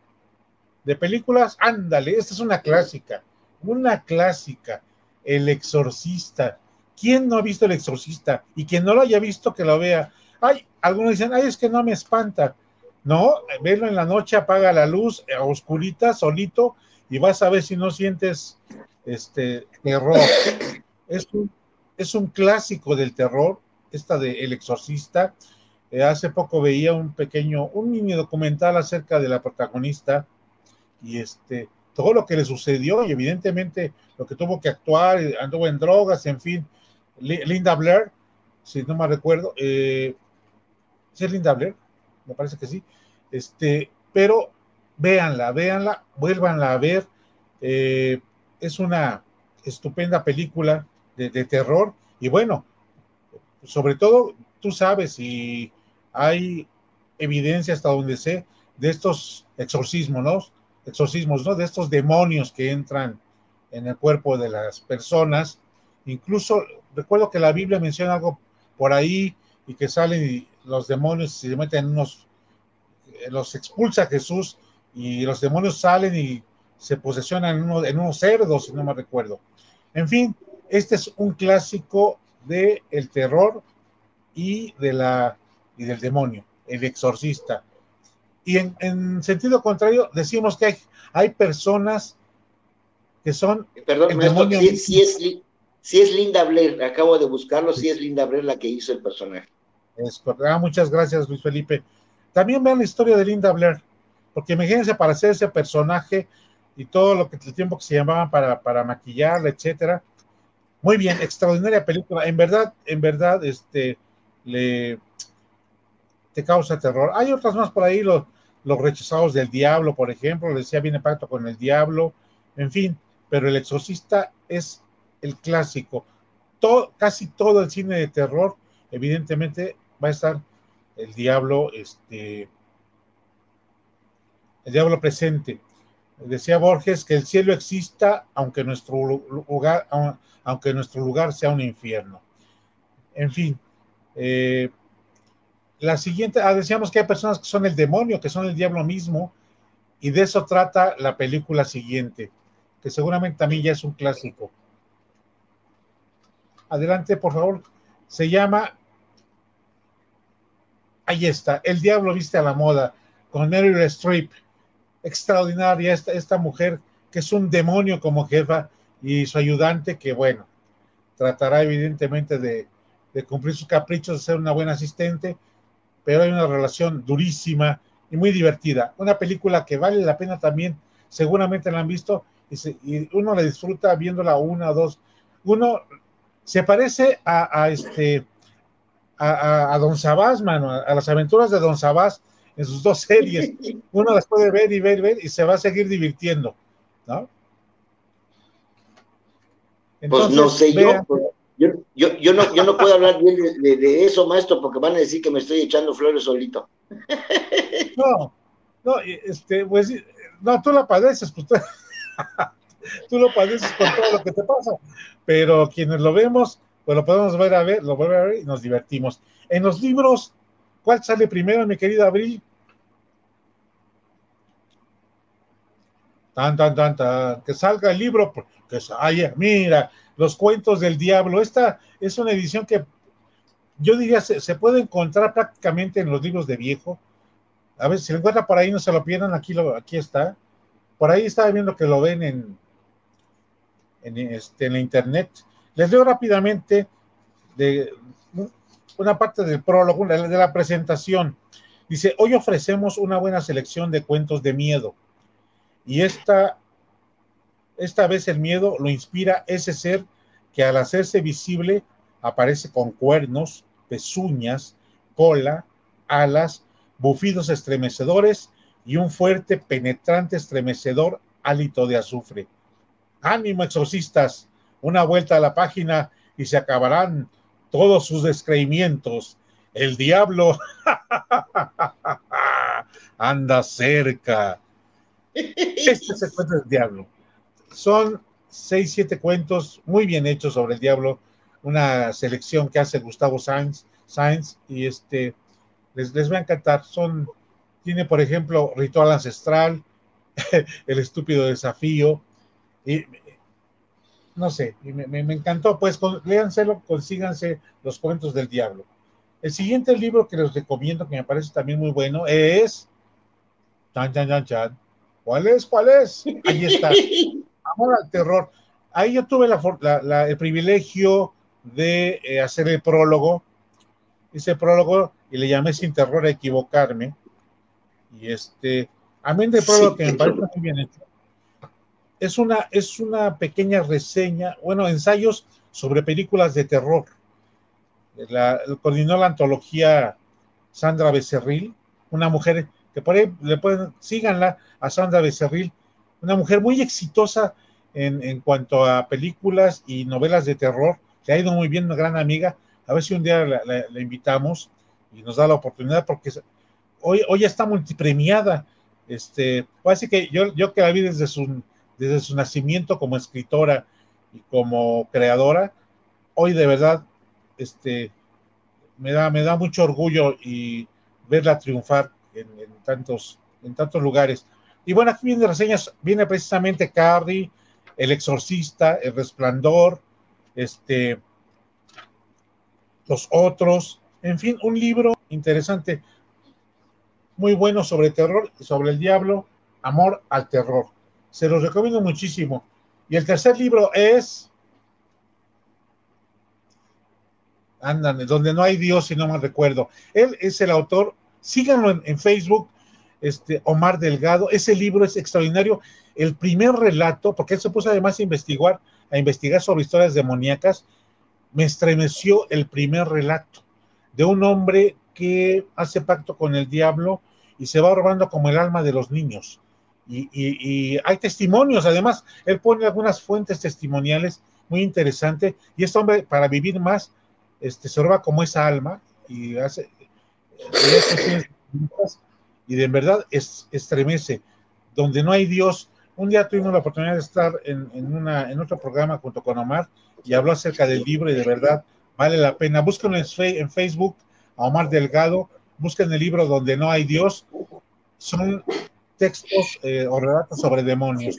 De películas, ándale, esta es una clásica, una clásica, El Exorcista. ¿Quién no ha visto El Exorcista? Y quien no lo haya visto, que lo vea. Ay, algunos dicen, ay, es que no me espanta. No, verlo en la noche, apaga la luz, a oscurita, solito, y vas a ver si no sientes este terror. Es un es un clásico del terror, esta de El Exorcista. Eh, hace poco veía un pequeño, un mini documental acerca de la protagonista y este, todo lo que le sucedió y evidentemente lo que tuvo que actuar, anduvo en drogas, en fin. Linda Blair, si no me recuerdo, eh, ¿sí es Linda Blair? Me parece que sí. Este, pero véanla, véanla, vuélvanla a ver. Eh, es una estupenda película de, terror. Y bueno, sobre todo, tú sabes, y hay evidencia hasta donde sé de estos exorcismos, ¿no? Exorcismos, ¿no? De estos demonios que entran en el cuerpo de las personas. Incluso recuerdo que la Biblia menciona algo por ahí y que salen los demonios y se meten en unos, los expulsa Jesús y los demonios salen y se posesionan en, uno, en unos cerdos, si no me recuerdo. En fin, este es un clásico de el terror y de la y del demonio, el exorcista. Y en, sentido contrario, decimos que hay, hay personas que son Perdón, maestro, si, es, si es Linda Blair, acabo de buscarlo, si es Linda Blair la que hizo el personaje. Es, ah, muchas gracias, Luis Felipe. También vean la historia de Linda Blair, porque imagínense para hacer ese personaje y todo lo que el tiempo que se llamaba para, para maquillarla, etcétera, muy bien, extraordinaria película. En verdad, en verdad, este, le te causa terror. Hay otras más por ahí, los, los rechazados del diablo, por ejemplo, decía, viene pacto con el diablo, en fin, pero el exorcista es el clásico. Todo, casi todo el cine de terror, evidentemente, va a estar el diablo, este, el diablo presente. Decía Borges que el cielo exista aunque nuestro lugar, aunque nuestro lugar sea un infierno. En fin, eh, la siguiente, ah, decíamos que hay personas que son el demonio, que son el diablo mismo, y de eso trata la película siguiente, que seguramente también ya es un clásico. Adelante, por favor. Se llama, ahí está, El diablo viste a la moda, con Meryl Streep extraordinaria esta, esta mujer que es un demonio como jefa y su ayudante que bueno, tratará evidentemente de, cumplir sus caprichos, de ser una buena asistente, pero hay una relación durísima y muy divertida. Una película que vale la pena también, seguramente la han visto y, uno la disfruta viéndola una o dos. Uno se parece a, este a, Don Sabás, mano, a, las aventuras de Don Sabás en sus dos series. Uno las puede ver y ver y ver y se va a seguir divirtiendo, ¿no? pues no sé yo, pues, yo, yo, no, yo no puedo hablar bien de, eso, maestro, porque van a decir que me estoy echando flores solito. No, no, este, pues, no, tú la padeces, pues tú, lo padeces con todo lo que te pasa, pero quienes lo vemos, pues lo podemos ver a ver, lo vuelve a ver y nos divertimos. En los libros, ¿cuál sale primero, mi querida Abril? Tan, tan, tan, tan, que salga el libro, que haya, mira, los cuentos del diablo. Esta es una edición que yo diría se, puede encontrar prácticamente en los libros de viejo. A ver, si lo encuentra por ahí, no se lo pierdan, aquí, lo, aquí está. Por ahí estaba viendo que lo ven en, en, este, en la internet. Les leo rápidamente de una parte del prólogo, de la presentación. Dice, hoy ofrecemos una buena selección de cuentos de miedo. Y esta esta vez el miedo lo inspira ese ser que al hacerse visible aparece con cuernos, pezuñas, cola, alas, bufidos estremecedores y un fuerte, penetrante, estremecedor hálito de azufre. Ánimo, exorcistas, una vuelta a la página y se acabarán todos sus descreimientos. El diablo anda cerca. Este es el cuento del diablo son seis, siete cuentos muy bien hechos sobre el diablo, una selección que hace Gustavo Sainz, y este, les, les va a encantar. Son, tiene por ejemplo Ritual Ancestral, El Estúpido Desafío, y no sé, me, encantó, pues léanselo, consíganse los cuentos del diablo. El siguiente libro que les recomiendo, que me parece también muy bueno, es... Chan, chan, chan, chan. ¿Cuál es? ¿Cuál es? Ahí está. Amor al terror. Ahí yo tuve el privilegio de eh, hacer el prólogo, ese prólogo, y le llamé sin terror a equivocarme. Y este, a mí de prólogo que me parece muy bien hecho. Es una, es una pequeña reseña, bueno, ensayos sobre películas de terror. La, coordinó la antología Sandra Becerril, una mujer que por ahí le pueden, síganla a Sandra Becerril, una mujer muy exitosa en, cuanto a películas y novelas de terror. Le ha ido muy bien, una gran amiga. A ver si un día la, invitamos y nos da la oportunidad, porque hoy, hoy está multipremiada. Este, así que yo, yo que la vi desde su, desde su nacimiento como escritora y como creadora, hoy de verdad este, me, da, me da mucho orgullo y verla triunfar en, tantos, en tantos lugares. Y bueno, aquí viene reseñas, viene precisamente Carrie, El Exorcista, El Resplandor, este, los otros, en fin, un libro interesante, muy bueno sobre terror, sobre el diablo, amor al terror. Se los recomiendo muchísimo. Y el tercer libro es Andan, donde no hay Dios, si no me recuerdo. Él es el autor, síganlo en, Facebook, este, Omar Delgado. Ese libro es extraordinario. El primer relato, porque él se puso además a investigar, a investigar sobre historias demoníacas, me estremeció el primer relato de un hombre que hace pacto con el diablo y se va robando como el alma de los niños. Y, hay testimonios, además, él pone algunas fuentes testimoniales muy interesantes, y este hombre, para vivir más, este, se roba como esa alma y hace y de verdad es, estremece. Donde no hay Dios, un día tuvimos la oportunidad de estar en, una, en otro programa junto con Omar y habló acerca del libro y de verdad vale la pena. Búsquenlo en, Facebook a Omar Delgado, busquen el libro Donde no hay Dios. Son textos eh, o relatos sobre demonios.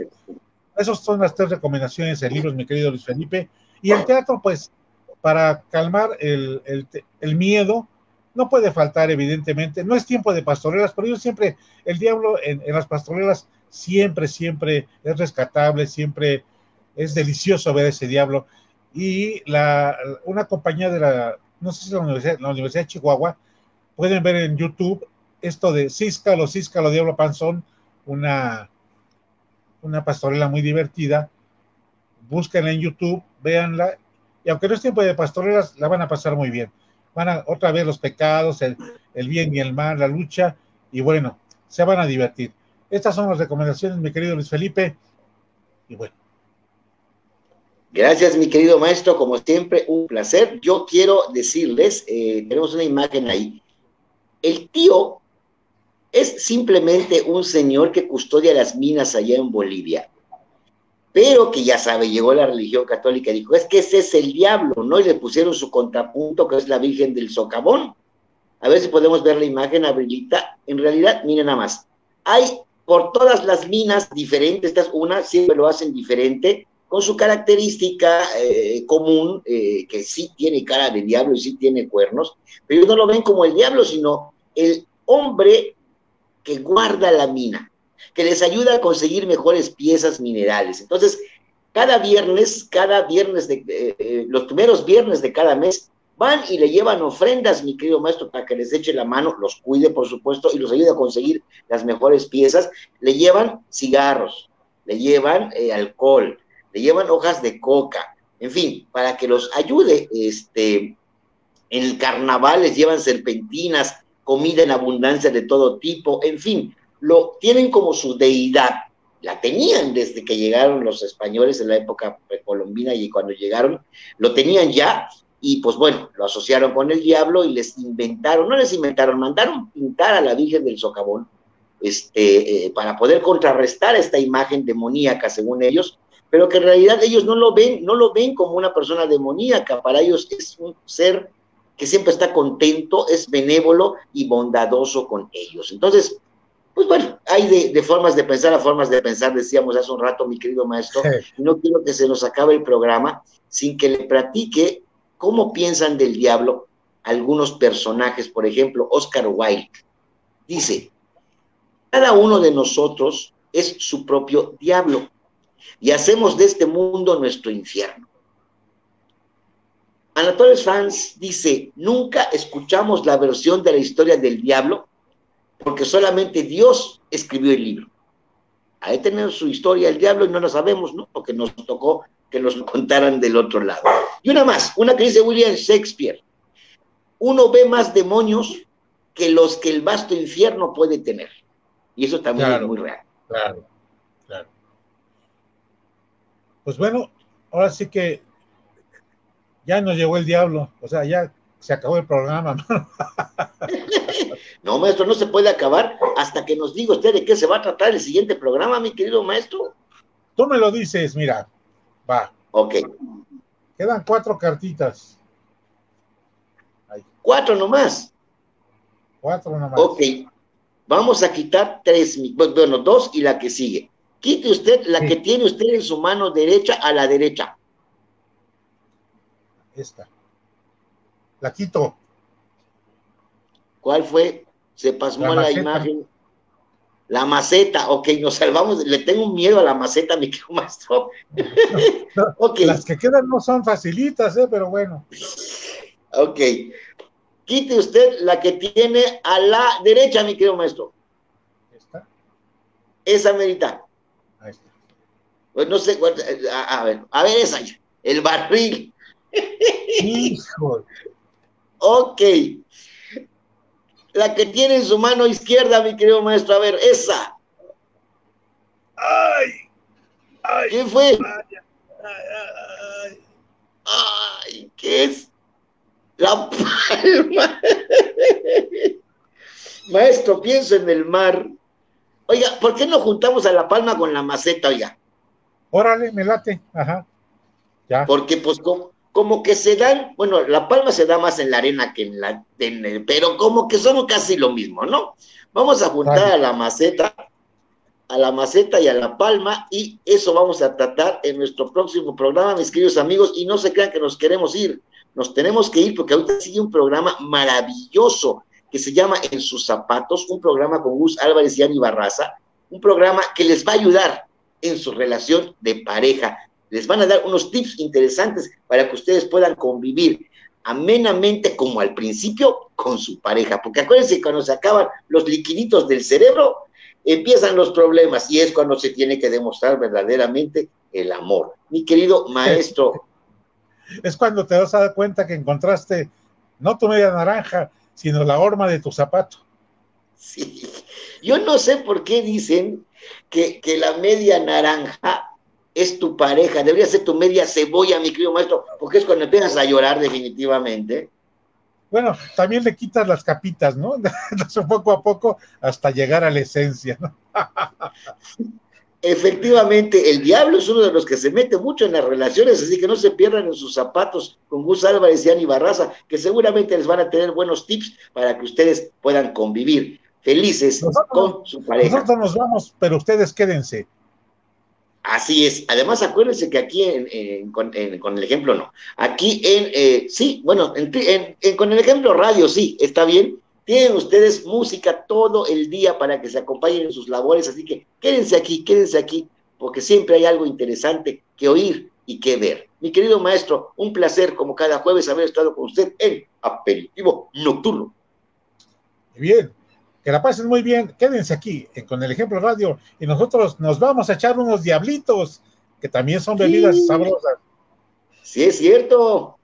Esas son las tres recomendaciones de libros, mi querido Luis Felipe. Y el teatro, pues, para calmar el, el, el miedo, no puede faltar, evidentemente. No es tiempo de pastorelas, pero yo siempre, el diablo en, las pastorelas siempre, siempre es rescatable, siempre es delicioso ver ese diablo. Y la, una compañía de la, no sé si la Universidad, la Universidad de Chihuahua, pueden ver en YouTube esto de Císcalo, Císcalo, Diablo Panzón, una, una pastorela muy divertida. Búsquenla en YouTube, véanla, y aunque no es tiempo de pastorelas, la van a pasar muy bien van a otra vez los pecados, el, bien y el mal, la lucha, y bueno, se van a divertir. Estas son las recomendaciones, mi querido Luis Felipe, y bueno. Gracias, mi querido maestro, como siempre, un placer. Yo quiero decirles, eh, tenemos una imagen ahí, el tío es simplemente un señor que custodia las minas allá en Bolivia pero que ya sabe, llegó la religión católica y dijo, es que ese es el diablo, ¿no? Y le pusieron su contrapunto, que es la Virgen del Socavón. A ver si podemos ver la imagen, Abrilita. En realidad, miren nada más. Hay por todas las minas diferentes, esta es una, siempre lo hacen diferente, con su característica eh, común, eh, que sí tiene cara de diablo y sí tiene cuernos, pero no lo ven como el diablo, sino el hombre que guarda la mina que les ayuda a conseguir mejores piezas minerales. Entonces, cada viernes, cada viernes, de, eh, eh, los primeros viernes de cada mes, van y le llevan ofrendas, mi querido maestro, para que les eche la mano, los cuide, por supuesto, y los ayude a conseguir las mejores piezas. Le llevan cigarros, le llevan eh, alcohol, le llevan hojas de coca, en fin, para que los ayude. Este, en el carnaval les llevan serpentinas, comida en abundancia de todo tipo, en fin, lo tienen como su deidad. La tenían desde que llegaron los españoles en la época precolombina y cuando llegaron, lo tenían ya y pues bueno, lo asociaron con el diablo y les inventaron, no les inventaron, mandaron pintar a la Virgen del Socavón este, eh, para poder contrarrestar esta imagen demoníaca según ellos, pero que en realidad ellos no lo ven, no lo ven como una persona demoníaca, para ellos es un ser que siempre está contento, es benévolo y bondadoso con ellos. Entonces, pues bueno, hay de, formas de pensar a formas de pensar, decíamos hace un rato, mi querido maestro, y no quiero que se nos acabe el programa sin que le platique cómo piensan del diablo algunos personajes, por ejemplo, Oscar Wilde. Dice, cada uno de nosotros es su propio diablo y hacemos de este mundo nuestro infierno. Anatole France dice, nunca escuchamos la versión de la historia del diablo porque solamente Dios escribió el libro. Ahí tenemos su historia el diablo y no lo sabemos, ¿no? Porque nos tocó que nos lo contaran del otro lado. Y una más, una que dice William Shakespeare. Uno ve más demonios que los que el vasto infierno puede tener. Y eso también es muy real. Claro, claro. Pues bueno, ahora sí que ya nos llegó el diablo. O sea, ya se acabó el programa. no, maestro, no se puede acabar hasta que nos diga usted de qué se va a tratar el siguiente programa, mi querido maestro. Tú me lo dices, mira, va. Ok. Quedan cuatro cartitas. Cuatro nomás. Cuatro nomás. Ok. Vamos a quitar tres, bueno, dos y la que sigue. Quite usted la que tiene usted en su mano derecha a la derecha. Esta. La quito. ¿Cuál fue? Se pasó la, imagen. La maceta, ok, nos salvamos. Le tengo miedo a la maceta, mi querido maestro. Las que quedan no son facilitas, ¿eh? pero bueno. Ok. Quite usted la que tiene a la derecha, mi querido maestro. ¿Esta? Esa merita. Ahí está. Pues no sé, a, a ver, a ver esa, el barril. Hijo. Ok. La que tiene en su mano izquierda, mi querido maestro. A ver, esa. Ay. ay ¿Qué fue? Ay, ay, ¿qué es? La palma. maestro, pienso en el mar. Oiga, ¿por qué no juntamos a la palma con la maceta, oiga? Órale, me late. Ajá. Ya. Porque, pues, ¿cómo? Como que se dan, bueno, la palma se da más en la arena que en la, pero como que son casi lo mismo, ¿no? Vamos a juntar a la maceta, a la maceta y a la palma, y eso vamos a tratar en nuestro próximo programa, mis queridos amigos, y no se crean que nos queremos ir, nos tenemos que ir porque ahorita sigue un programa maravilloso que se llama En sus zapatos, un programa con Gus Álvarez y Ani Barraza, un programa que les va a ayudar en su relación de pareja. Les van a dar unos tips interesantes para que ustedes puedan convivir amenamente como al principio con su pareja, porque acuérdense cuando se acaban los liquiditos del cerebro, empiezan los problemas y es cuando se tiene que demostrar verdaderamente el amor. Mi querido maestro. Es cuando te vas a dar cuenta que encontraste no tu media naranja, sino la horma de tu zapato. Sí, yo no sé por qué dicen que, que la media naranja es tu pareja, debería ser tu media cebolla, mi querido maestro, porque es cuando empiezas a llorar definitivamente. Bueno, también le quitas las capitas, ¿no? poco a poco hasta llegar a la esencia, ¿no? Efectivamente, el diablo es uno de los que se mete mucho en las relaciones, así que no se pierdan en sus zapatos con Gus Álvarez y Ani Barraza, que seguramente les van a tener buenos tips para que ustedes puedan convivir felices con su pareja. Nosotros nos vamos, pero ustedes quédense. Así es. Además, acuérdense que aquí en, con, el ejemplo no. Aquí en, eh, sí, bueno, con el ejemplo radio, sí, está bien. Tienen ustedes música todo el día para que se acompañen en sus labores, así que quédense aquí, quédense aquí, porque siempre hay algo interesante que oír y que ver. Mi querido maestro, un placer como cada jueves haber estado con usted en Aperitivo Nocturno. Bien, que la pasen muy bien, quédense aquí con el ejemplo radio y nosotros nos vamos a echar unos diablitos que también son bebidas sabrosas. Sí, es cierto.